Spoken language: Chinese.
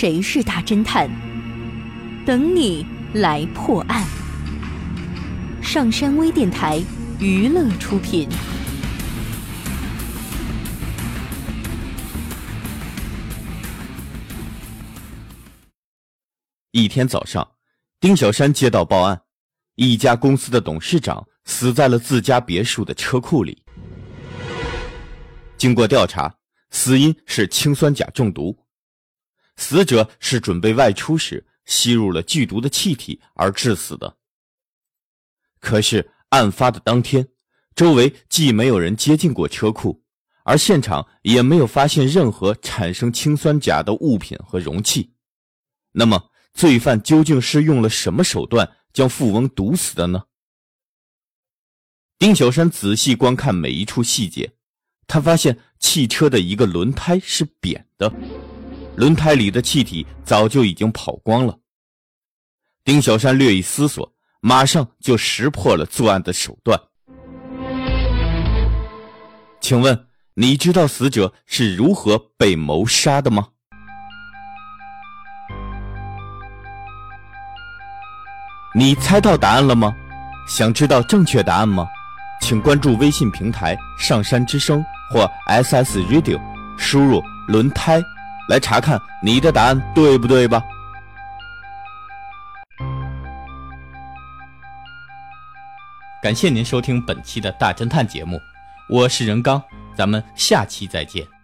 谁是大侦探？等你来破案。上山微电台娱乐出品。一天早上，丁小山接到报案，一家公司的董事长死在了自家别墅的车库里。经过调查，死因是氰酸钾中毒。死者是准备外出时吸入了剧毒的气体而致死的。可是案发的当天，周围既没有人接近过车库，而现场也没有发现任何产生氰酸钾的物品和容器。那么，罪犯究竟是用了什么手段将富翁毒死的呢？丁小山仔细观看每一处细节，他发现汽车的一个轮胎是扁的。轮胎里的气体早就已经跑光了。丁小山略一思索，马上就识破了作案的手段。请问，你知道死者是如何被谋杀的吗？你猜到答案了吗？想知道正确答案吗？请关注微信平台“上山之声”或 SS Radio，输入“轮胎”。来查看你的答案对不对吧？感谢您收听本期的大侦探节目，我是任刚，咱们下期再见。